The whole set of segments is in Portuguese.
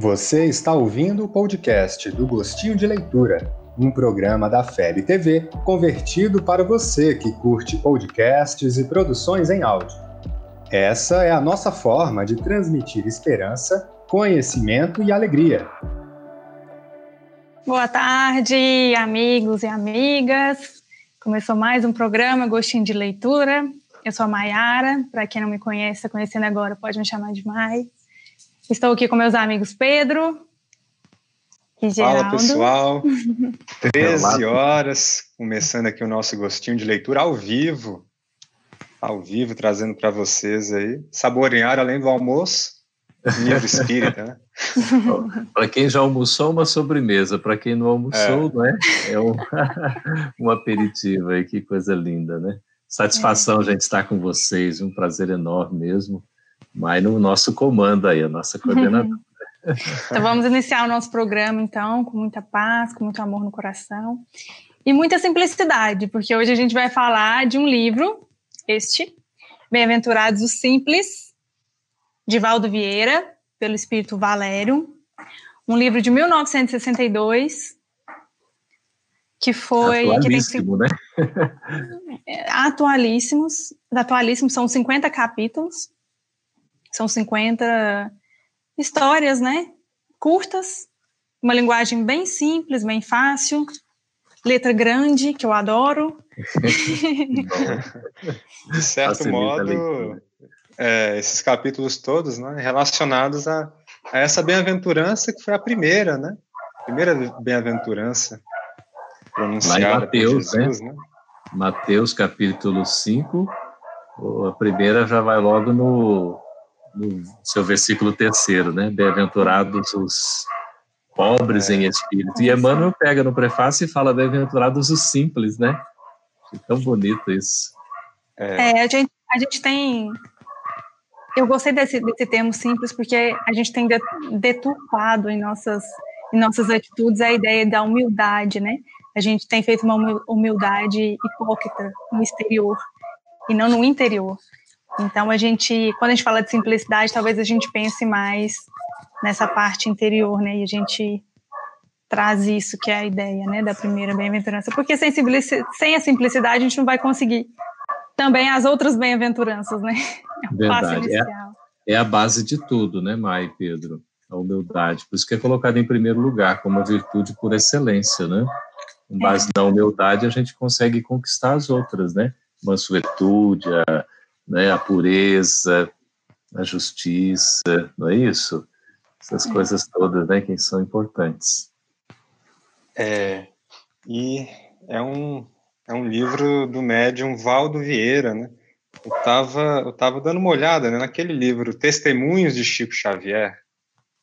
Você está ouvindo o podcast do Gostinho de Leitura, um programa da FEB TV convertido para você que curte podcasts e produções em áudio. Essa é a nossa forma de transmitir esperança, conhecimento e alegria. Boa tarde, amigos e amigas. Começou mais um programa Gostinho de Leitura. Eu sou a Maiara, para quem não me conhece, está conhecendo agora, pode me chamar de Mai. Estou aqui com meus amigos Pedro e Geraldo. Fala, pessoal. 13 horas, começando aqui o nosso gostinho de leitura ao vivo. Ao vivo, trazendo para vocês aí. Saborear além do almoço, livro espírita, né? para quem já almoçou, uma sobremesa. Para quem não almoçou, é. né? É um, um aperitivo aí, que coisa linda, né? Satisfação, é. gente, estar com vocês. Um prazer enorme mesmo mas no nosso comando aí, a nossa coordenadora. então vamos iniciar o nosso programa, então, com muita paz, com muito amor no coração e muita simplicidade, porque hoje a gente vai falar de um livro, este, Bem-aventurados os Simples, de Valdo Vieira, pelo Espírito Valério, um livro de 1962, que foi... Atualíssimo, que tem, né? atualíssimos, atualíssimos, são 50 capítulos, são 50 histórias, né? Curtas, uma linguagem bem simples, bem fácil, letra grande, que eu adoro. De certo modo, é, esses capítulos todos, né, relacionados a, a essa bem-aventurança que foi a primeira, né? Primeira bem-aventurança pronunciada Mateus, por Jesus, né? né? Mateus capítulo 5, a primeira já vai logo no no seu versículo terceiro, né? Bem-aventurados os pobres é. em espírito. E Emmanuel pega no prefácio e fala bem-aventurados os simples, né? É tão bonito isso. É, é a, gente, a gente tem. Eu gostei desse, desse termo simples porque a gente tem deturpado em nossas, em nossas atitudes a ideia da humildade, né? A gente tem feito uma humildade hipócrita no exterior e não no interior. Então a gente, quando a gente fala de simplicidade, talvez a gente pense mais nessa parte interior, né? E a gente traz isso que é a ideia, né, da primeira bem-aventurança, porque sem, sem a simplicidade a gente não vai conseguir também as outras bem-aventuranças, né? É Verdade. É, é, a base de tudo, né, Mai e Pedro? A humildade. Por isso que é colocado em primeiro lugar como uma virtude por excelência, né? Com base é. na humildade a gente consegue conquistar as outras, né? Mansuetude, a né, a pureza, a justiça, não é isso? Essas é. coisas todas, né, que são importantes. É, e é um, é um livro do médium Valdo Vieira, né? Eu estava eu tava dando uma olhada né, naquele livro Testemunhos de Chico Xavier,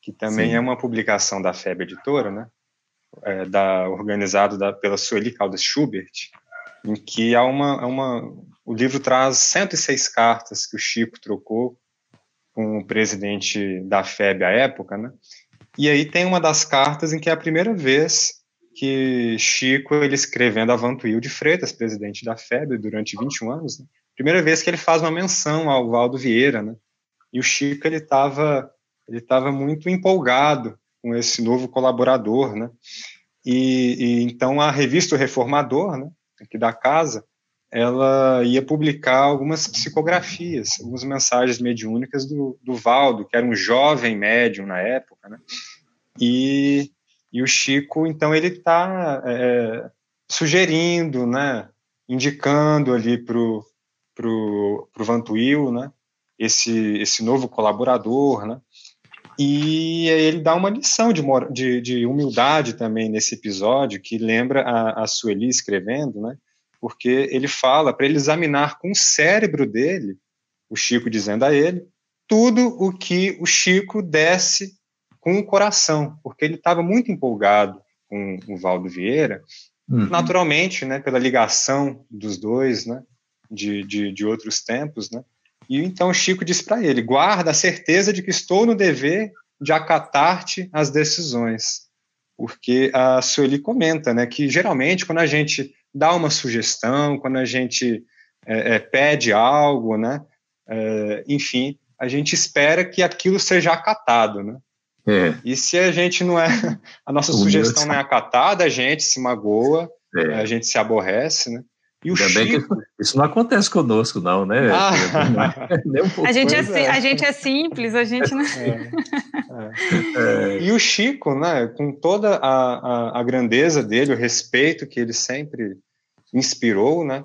que também Sim. é uma publicação da FEB Editora, né? É, da, organizado da, pela Sueli Caldas Schubert, em que há uma, uma, o livro traz 106 cartas que o Chico trocou com o presidente da FEB à época, né? E aí tem uma das cartas em que é a primeira vez que Chico, ele escrevendo a Vantuil de Freitas, presidente da FEB durante 21 anos, né? primeira vez que ele faz uma menção ao Valdo Vieira, né? E o Chico, ele estava ele tava muito empolgado com esse novo colaborador, né? E, e então a revista o Reformador, né, aqui da casa, ela ia publicar algumas psicografias, algumas mensagens mediúnicas do, do Valdo, que era um jovem médium na época, né? E, e o Chico, então, ele está é, sugerindo, né, indicando ali para o pro, pro Vantuil, né, esse, esse novo colaborador, né, e ele dá uma lição de, de, de humildade também nesse episódio, que lembra a, a Sueli escrevendo, né, porque ele fala para ele examinar com o cérebro dele, o Chico dizendo a ele, tudo o que o Chico desse com o coração, porque ele estava muito empolgado com o Valdo Vieira, uhum. naturalmente, né, pela ligação dos dois, né, de, de, de outros tempos, né, e então Chico diz para ele, guarda a certeza de que estou no dever de acatar-te as decisões, porque a Sueli comenta, né, que geralmente quando a gente dá uma sugestão, quando a gente é, é, pede algo, né? É, enfim, a gente espera que aquilo seja acatado, né? É. E se a gente não é, a nossa o sugestão meu... não é acatada, a gente se magoa, é. a gente se aborrece, né? E o Chico... isso não acontece conosco, não, né? Ah. Um a, gente é, é, a gente é simples, a gente não. É, é. E o Chico, né, com toda a, a, a, grandeza dele, o respeito que ele sempre inspirou, né,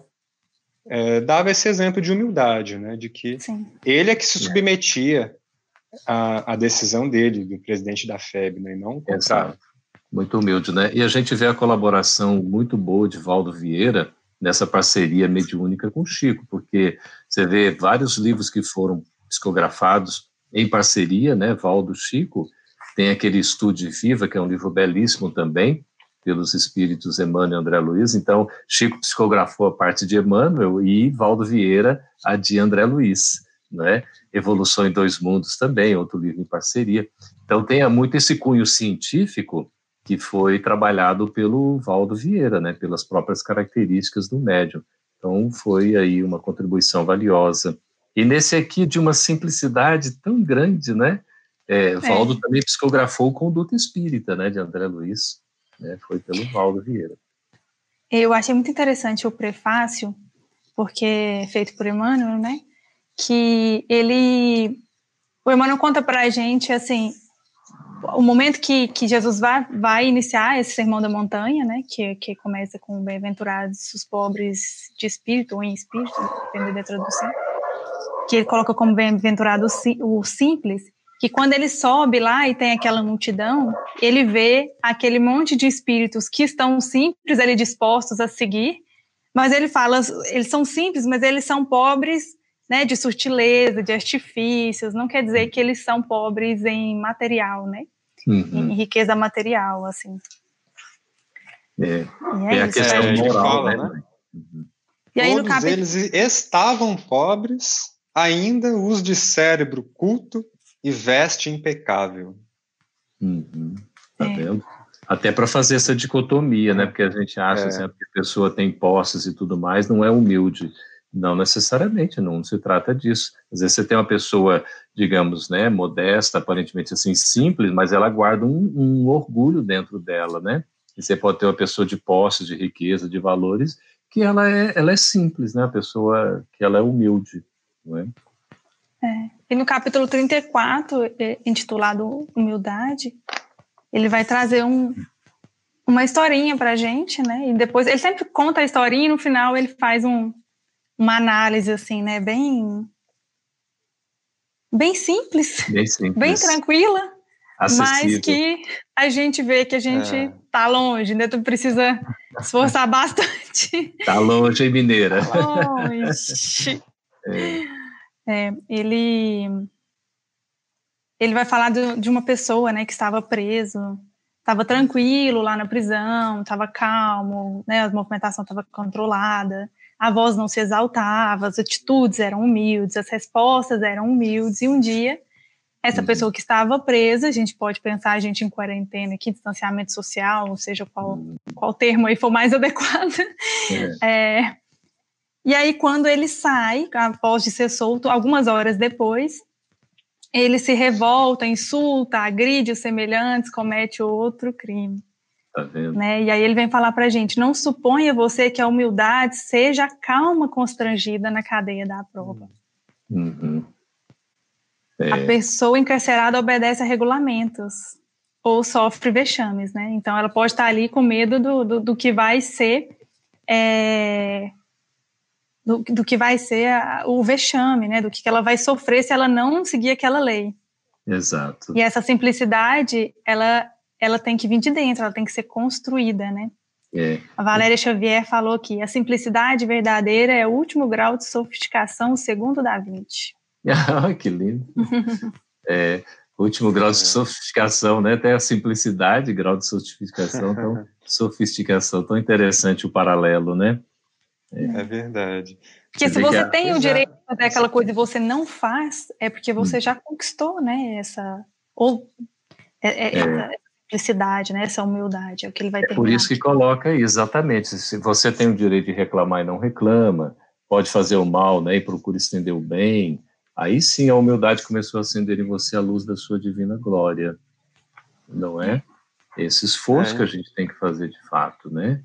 é, dava esse exemplo de humildade, né, de que Sim. ele é que se submetia à, à, decisão dele, do presidente da FEB, né, e não o contrário. Muito humilde, né? E a gente vê a colaboração muito boa de Valdo Vieira nessa parceria mediúnica com o Chico, porque você vê vários livros que foram psicografados em parceria, né, Valdo Chico, tem aquele Estude Viva, que é um livro belíssimo também, pelos espíritos Emmanuel e André Luiz, então Chico psicografou a parte de Emmanuel e Valdo Vieira a de André Luiz, né, Evolução em Dois Mundos também, outro livro em parceria, então tem muito esse cunho científico que foi trabalhado pelo Valdo Vieira, né, pelas próprias características do médium. Então foi aí uma contribuição valiosa. E nesse aqui de uma simplicidade tão grande, né? É, Valdo é. também psicografou o Conduta Espírita, né, de André Luiz, né, foi pelo Valdo Vieira. Eu achei muito interessante o prefácio, porque é feito por Emmanuel, né, que ele, o Emmanuel conta para a gente, assim, o momento que, que Jesus vai, vai iniciar esse sermão da montanha, né, que, que começa com bem-aventurados os pobres de espírito ou em espírito, dependendo da tradução, que ele coloca como bem-aventurado o simples, que quando ele sobe lá e tem aquela multidão, ele vê aquele monte de espíritos que estão simples ali dispostos a seguir, mas ele fala, eles são simples, mas eles são pobres né, de sutileza, de artifícios, não quer dizer que eles são pobres em material, né? Uhum. Em riqueza material, assim. É, é, é a questão é, moral, fala, né? né? Uhum. E aí, Todos cap... eles estavam pobres, ainda os de cérebro culto e veste impecável. Uhum. Tá é. vendo? Até para fazer essa dicotomia, né? Porque a gente acha é. assim, que a pessoa tem posses e tudo mais, não é humilde. Não necessariamente, não se trata disso. Às vezes você tem uma pessoa, digamos, né, modesta, aparentemente assim, simples, mas ela guarda um, um orgulho dentro dela, né? E você pode ter uma pessoa de posse, de riqueza, de valores, que ela é, ela é simples, né? A pessoa que ela é humilde, não é? É. E no capítulo 34, é, intitulado Humildade, ele vai trazer um, uma historinha pra gente, né? E depois ele sempre conta a historinha e no final ele faz um, uma análise assim, né, bem bem simples, bem, simples. bem tranquila, Acessível. mas que a gente vê que a gente é. tá longe, né? Tu precisa esforçar bastante. Tá longe, hein, mineira? Longe. É. É, ele ele vai falar de, de uma pessoa, né, que estava preso, estava tranquilo lá na prisão, estava calmo, né, a movimentação estava controlada a voz não se exaltava, as atitudes eram humildes, as respostas eram humildes, e um dia essa uhum. pessoa que estava presa, a gente pode pensar a gente em quarentena aqui, distanciamento social, ou seja, qual, uhum. qual termo aí for mais adequado. É. É, e aí, quando ele sai, após de ser solto, algumas horas depois, ele se revolta, insulta, agride os semelhantes, comete outro crime. Tá? Né? E aí ele vem falar para a gente: não suponha você que a humildade seja a calma constrangida na cadeia da prova. Uhum. É. A pessoa encarcerada obedece a regulamentos ou sofre vexames, né? Então ela pode estar ali com medo do, do, do que vai ser é, do, do, que vai ser a, o vexame, né? Do que ela vai sofrer se ela não seguir aquela lei. Exato. E essa simplicidade, ela ela tem que vir de dentro, ela tem que ser construída, né? É. A Valéria Xavier falou que a simplicidade verdadeira é o último grau de sofisticação, o segundo da 20. ah, que lindo. é, último grau de é. sofisticação, né? Até a simplicidade, grau de sofisticação, tão, sofisticação, tão interessante o paralelo, né? É, é verdade. Porque se você tem o direito de fazer aquela coisa e você não faz, é porque você hum. já conquistou, né? Essa ou é, é, essa simplicidade, né? Essa humildade, é o que ele vai ter. É por isso que coloca aí, exatamente. Se você tem o direito de reclamar e não reclama, pode fazer o mal, né? E procura estender o bem. Aí sim a humildade começou a acender em você a luz da sua divina glória. não é? Esse esforço é. que a gente tem que fazer de fato, né?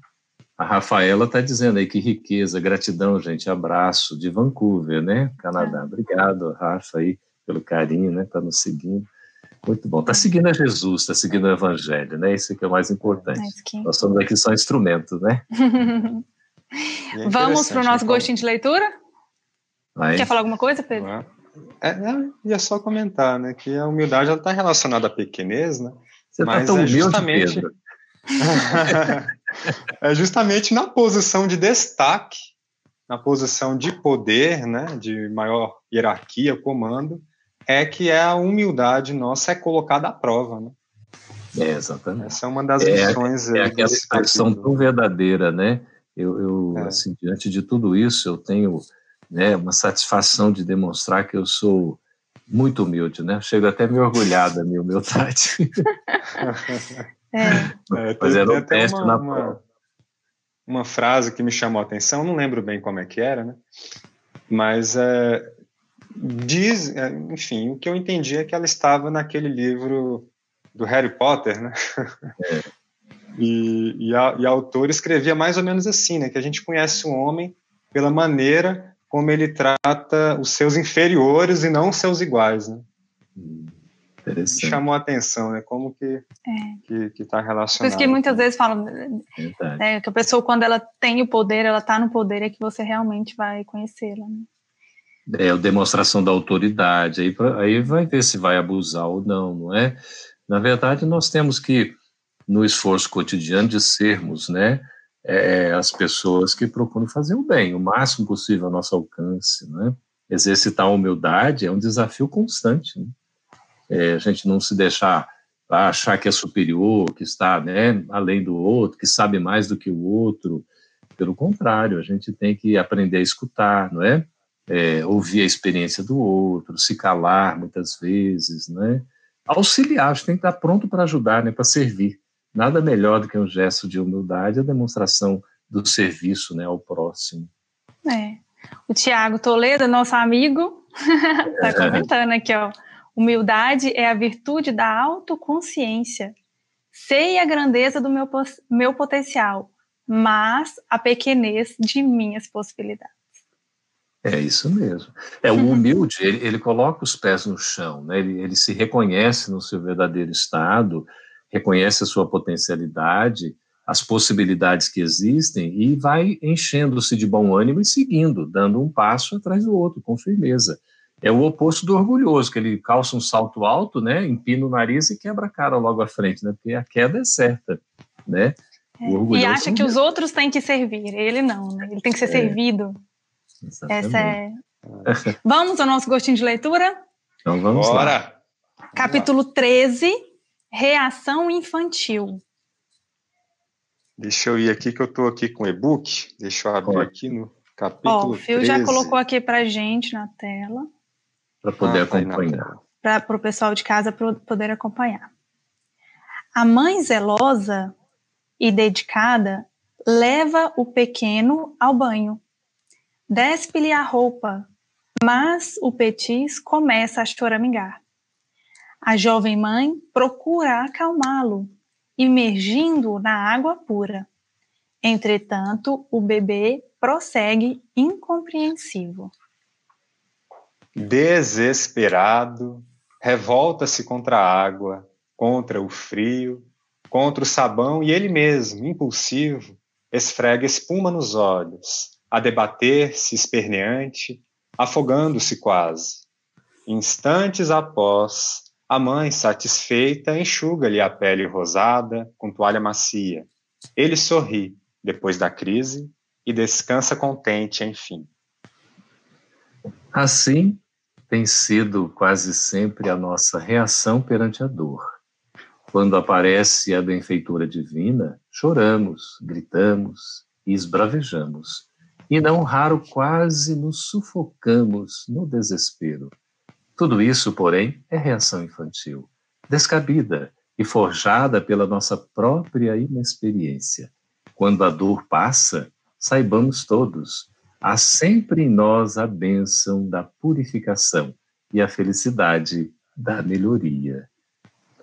A Rafaela está dizendo aí que riqueza, gratidão, gente, abraço de Vancouver, né? Canadá. É. Obrigado, Rafa, aí, pelo carinho, né? Tá nos seguindo. Muito bom. Está seguindo a Jesus, está seguindo o Evangelho, né? Isso que é o mais importante. Que... Nós somos aqui só instrumentos, né? é Vamos para o nosso gostinho de leitura? Vai. Quer falar alguma coisa, Pedro? É, é, ia só comentar, né? Que a humildade está relacionada à pequenez, né? Você está tão é humilde, justamente... Pedro. é justamente na posição de destaque, na posição de poder, né, de maior hierarquia, comando, é que é a humildade nossa é colocada à prova, né? É, exatamente. Essa é uma das é, lições. É, é aquela expressão tão verdadeira, né? Eu, eu é. assim, diante de tudo isso, eu tenho né, uma satisfação de demonstrar que eu sou muito humilde, né? Chego até a me orgulhar da minha humildade. É. é Mas era um teste uma, na uma, uma, frase que me chamou a atenção, não lembro bem como é que era, né? Mas é, diz, é, enfim, o que eu entendi é que ela estava naquele livro do Harry Potter, né? É. e, e, a, e a autora escrevia mais ou menos assim, né? Que a gente conhece um homem pela maneira como ele trata os seus inferiores e não os seus iguais, né? Hum. Interessante. chamou a atenção, né? Como que é. que, que tá relacionado. Por isso que muitas vezes falam né, que a pessoa, quando ela tem o poder, ela está no poder, é que você realmente vai conhecê-la. Né? É demonstração da autoridade, aí, aí vai ver se vai abusar ou não, não é? Na verdade, nós temos que, no esforço cotidiano de sermos, né, é, as pessoas que procuram fazer o bem, o máximo possível ao nosso alcance, né? Exercitar a humildade é um desafio constante, né? é, a gente não se deixar achar que é superior, que está né, além do outro, que sabe mais do que o outro. Pelo contrário, a gente tem que aprender a escutar, não é? É ouvir a experiência do outro, se calar muitas vezes, né? Auxiliar, a gente tem que estar pronto para ajudar, né, para servir. Nada melhor do que um gesto de humildade, a demonstração do serviço né, ao próximo. É. O Tiago Toledo, nosso amigo, está é. comentando aqui, ó. Humildade é a virtude da autoconsciência. Sei a grandeza do meu, meu potencial, mas a pequenez de minhas possibilidades. É isso mesmo. É o humilde, ele, ele coloca os pés no chão, né? ele, ele se reconhece no seu verdadeiro estado, reconhece a sua potencialidade, as possibilidades que existem e vai enchendo-se de bom ânimo e seguindo, dando um passo atrás do outro, com firmeza é o oposto do orgulhoso, que ele calça um salto alto, né, empina o nariz e quebra a cara logo à frente, né, porque a queda é certa, né. É, e acha que os outros têm que servir, ele não, né, ele tem que ser é. servido. Exatamente. Essa é... Vamos ao nosso gostinho de leitura? Então vamos Bora. lá. Capítulo 13, Reação Infantil. Deixa eu ir aqui que eu estou aqui com o e-book. Deixa eu abrir aqui no capítulo Ó, o Fio 13. já colocou aqui para gente na tela para poder ah, acompanhar. Para o pessoal de casa poder acompanhar. A mãe zelosa e dedicada leva o pequeno ao banho. Despe-lhe a roupa, mas o petis começa a choramingar. A jovem mãe procura acalmá-lo, imergindo na água pura. Entretanto, o bebê prossegue incompreensivo desesperado, revolta-se contra a água, contra o frio, contra o sabão e ele mesmo, impulsivo, esfrega espuma nos olhos, a debater-se esperneante, afogando-se quase. Instantes após, a mãe, satisfeita, enxuga-lhe a pele rosada com toalha macia. Ele sorri, depois da crise, e descansa contente, enfim. Assim, tem sido quase sempre a nossa reação perante a dor. Quando aparece a benfeitora divina, choramos, gritamos e esbravejamos. E não raro quase nos sufocamos no desespero. Tudo isso, porém, é reação infantil, descabida e forjada pela nossa própria inexperiência. Quando a dor passa, saibamos todos, há sempre em nós a bênção da purificação e a felicidade da melhoria.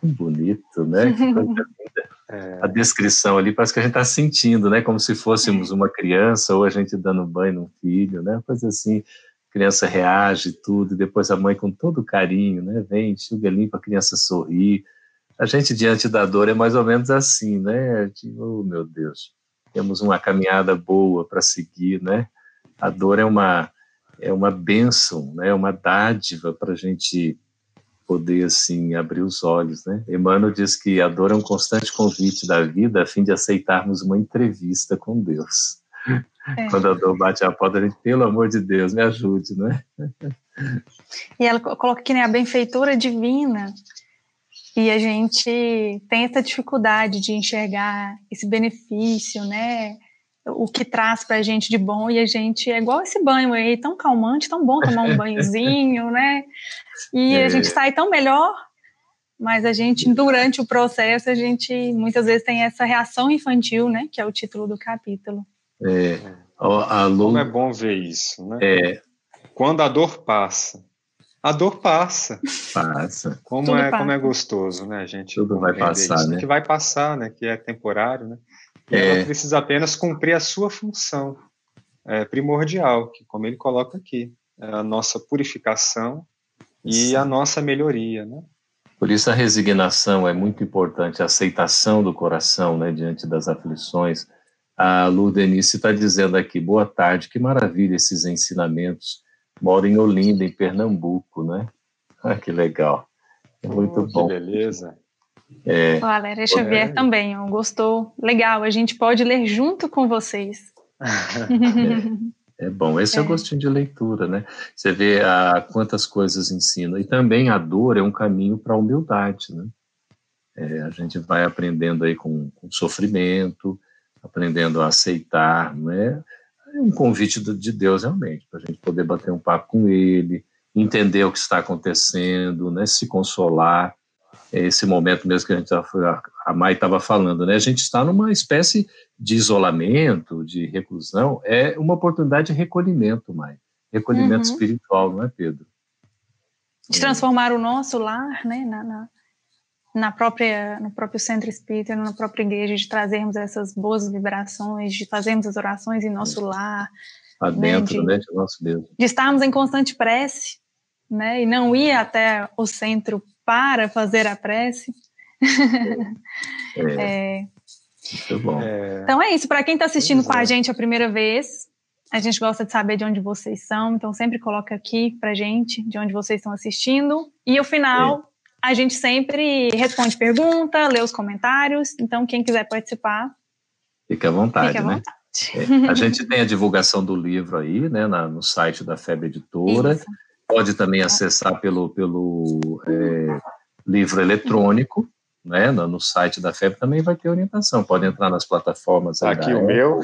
tão bonito, né? É. A descrição ali parece que a gente está sentindo, né? Como se fôssemos uma criança ou a gente dando banho num filho, né? Coisa assim, a criança reage tudo, e depois a mãe com todo carinho, né? Vem, enxuga limpa, a criança sorri. A gente diante da dor é mais ou menos assim, né? Tipo, oh, meu Deus, temos uma caminhada boa para seguir, né? A dor é uma é uma bênção, né? É uma dádiva para a gente poder assim abrir os olhos, né? Emmanuel diz que a dor é um constante convite da vida a fim de aceitarmos uma entrevista com Deus. É. Quando a dor bate a porta, a gente, pelo amor de Deus, me ajude, né? E ela coloca que né, a benfeitora divina e a gente tem essa dificuldade de enxergar esse benefício, né? O que traz para a gente de bom e a gente é igual esse banho aí, tão calmante, tão bom tomar um banhozinho, né? E é. a gente sai tão melhor, mas a gente, durante o processo, a gente muitas vezes tem essa reação infantil, né? Que é o título do capítulo. É. A Lu... Como é bom ver isso, né? É. Quando a dor passa, a dor passa. Passa. Como é, passa. como é gostoso, né? A gente Tudo vai passar, isso, né? Que vai passar, né? Que é temporário, né? É. ela precisa apenas cumprir a sua função é, primordial, que como ele coloca aqui, é a nossa purificação e Sim. a nossa melhoria, né? Por isso a resignação é muito importante, a aceitação do coração, né, diante das aflições. A Lu Denise está dizendo aqui, boa tarde, que maravilha esses ensinamentos mora em Olinda, em Pernambuco, né? Ah, que legal. É muito oh, bom. Que beleza. É, o Valéria Xavier é. também, gostou. Legal, a gente pode ler junto com vocês. é, é, bom, esse é. é o gostinho de leitura, né? Você vê a, quantas coisas ensina. E também a dor é um caminho para a humildade, né? É, a gente vai aprendendo aí com, com sofrimento, aprendendo a aceitar, né? é um convite de Deus realmente, para a gente poder bater um papo com Ele, entender o que está acontecendo, né, se consolar. É esse momento mesmo que a gente a Mai estava falando, né? A gente está numa espécie de isolamento, de reclusão, é uma oportunidade de recolhimento, Mai. Recolhimento uhum. espiritual, não é, Pedro? De transformar o nosso lar, né, na, na na própria, no próprio centro espírita, na própria igreja, de trazermos essas boas vibrações, de fazermos as orações em nosso lar. Lá né, dentro, né, de, de nosso Deus. De estarmos em constante prece, né, e não ir até o centro para fazer a prece. É. é. Muito bom. É. Então é isso. Para quem está assistindo com a é. gente a primeira vez, a gente gosta de saber de onde vocês são, então sempre coloca aqui para gente de onde vocês estão assistindo. E o final a gente sempre responde pergunta, lê os comentários, então quem quiser participar. Fique à vontade, fique à né? Vontade. É, a gente tem a divulgação do livro aí, né, na, no site da FEB Editora. Isso. Pode também acessar pelo, pelo é, livro eletrônico, né, no, site da FEB também vai ter orientação. Pode entrar nas plataformas. Aqui o meu.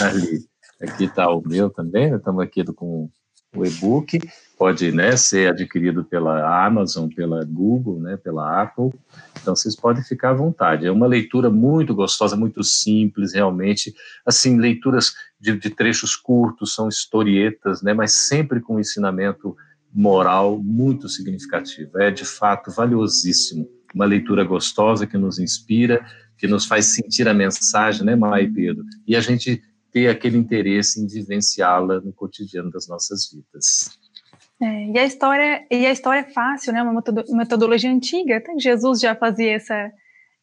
Ali. Aqui está o meu também, estamos aqui com o e-book pode né, ser adquirido pela Amazon, pela Google, né, pela Apple. Então vocês podem ficar à vontade. É uma leitura muito gostosa, muito simples, realmente. Assim, leituras de, de trechos curtos, são historietas, né, mas sempre com ensinamento moral muito significativo. É de fato valiosíssimo. Uma leitura gostosa que nos inspira, que nos faz sentir a mensagem, né, Maia e Pedro? E a gente ter aquele interesse em vivenciá-la no cotidiano das nossas vidas. É, e a história e a história é fácil, né? Uma metodologia antiga. Até Jesus já fazia essa,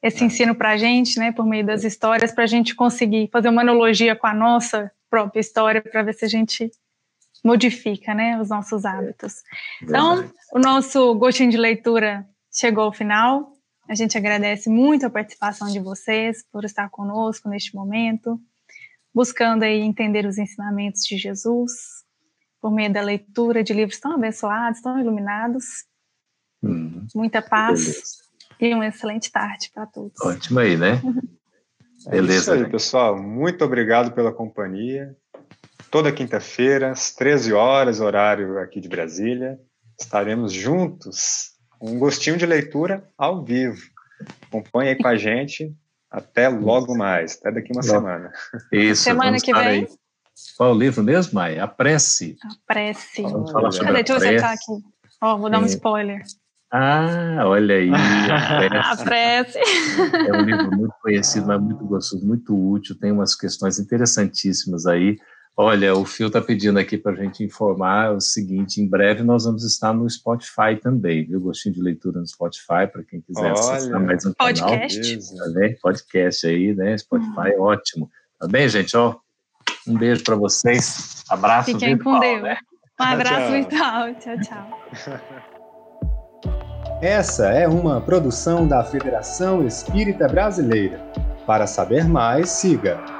esse é. ensino para a gente, né? Por meio das histórias, para a gente conseguir fazer uma analogia com a nossa própria história, para ver se a gente modifica, né? Os nossos hábitos. Então, o nosso gostinho de leitura chegou ao final. A gente agradece muito a participação de vocês por estar conosco neste momento, buscando aí entender os ensinamentos de Jesus por meio da leitura de livros tão abençoados, tão iluminados. Hum, Muita paz beleza. e uma excelente tarde para todos. Ótimo aí, né? beleza. É isso aí, pessoal. Muito obrigado pela companhia. Toda quinta-feira, às 13 horas, horário aqui de Brasília, estaremos juntos. Um gostinho de leitura ao vivo. Acompanhe aí com a gente. Até logo mais. Até daqui uma semana. Isso. Semana que vem. Aí. Qual é o livro mesmo, Maia? A Prece. A Prece. Vamos falar sobre Cadê? Deixa eu acertar aqui. Ó, vou dar um spoiler. Ah, olha aí. A prece. É um livro muito conhecido, mas muito gostoso, muito útil, tem umas questões interessantíssimas aí. Olha, o Fio está pedindo aqui para a gente informar o seguinte: em breve nós vamos estar no Spotify também, viu? Gostinho de leitura no Spotify, para quem quiser Olha, acessar mais um podcast. canal. Tá bem? Podcast aí, né? Spotify, uhum. ótimo. Tá bem, gente? Ó, um beijo para vocês. Abraço Fiquem virtual, com Deus. Né? Um abraço virtual. Tchau, tchau. Essa é uma produção da Federação Espírita Brasileira. Para saber mais, siga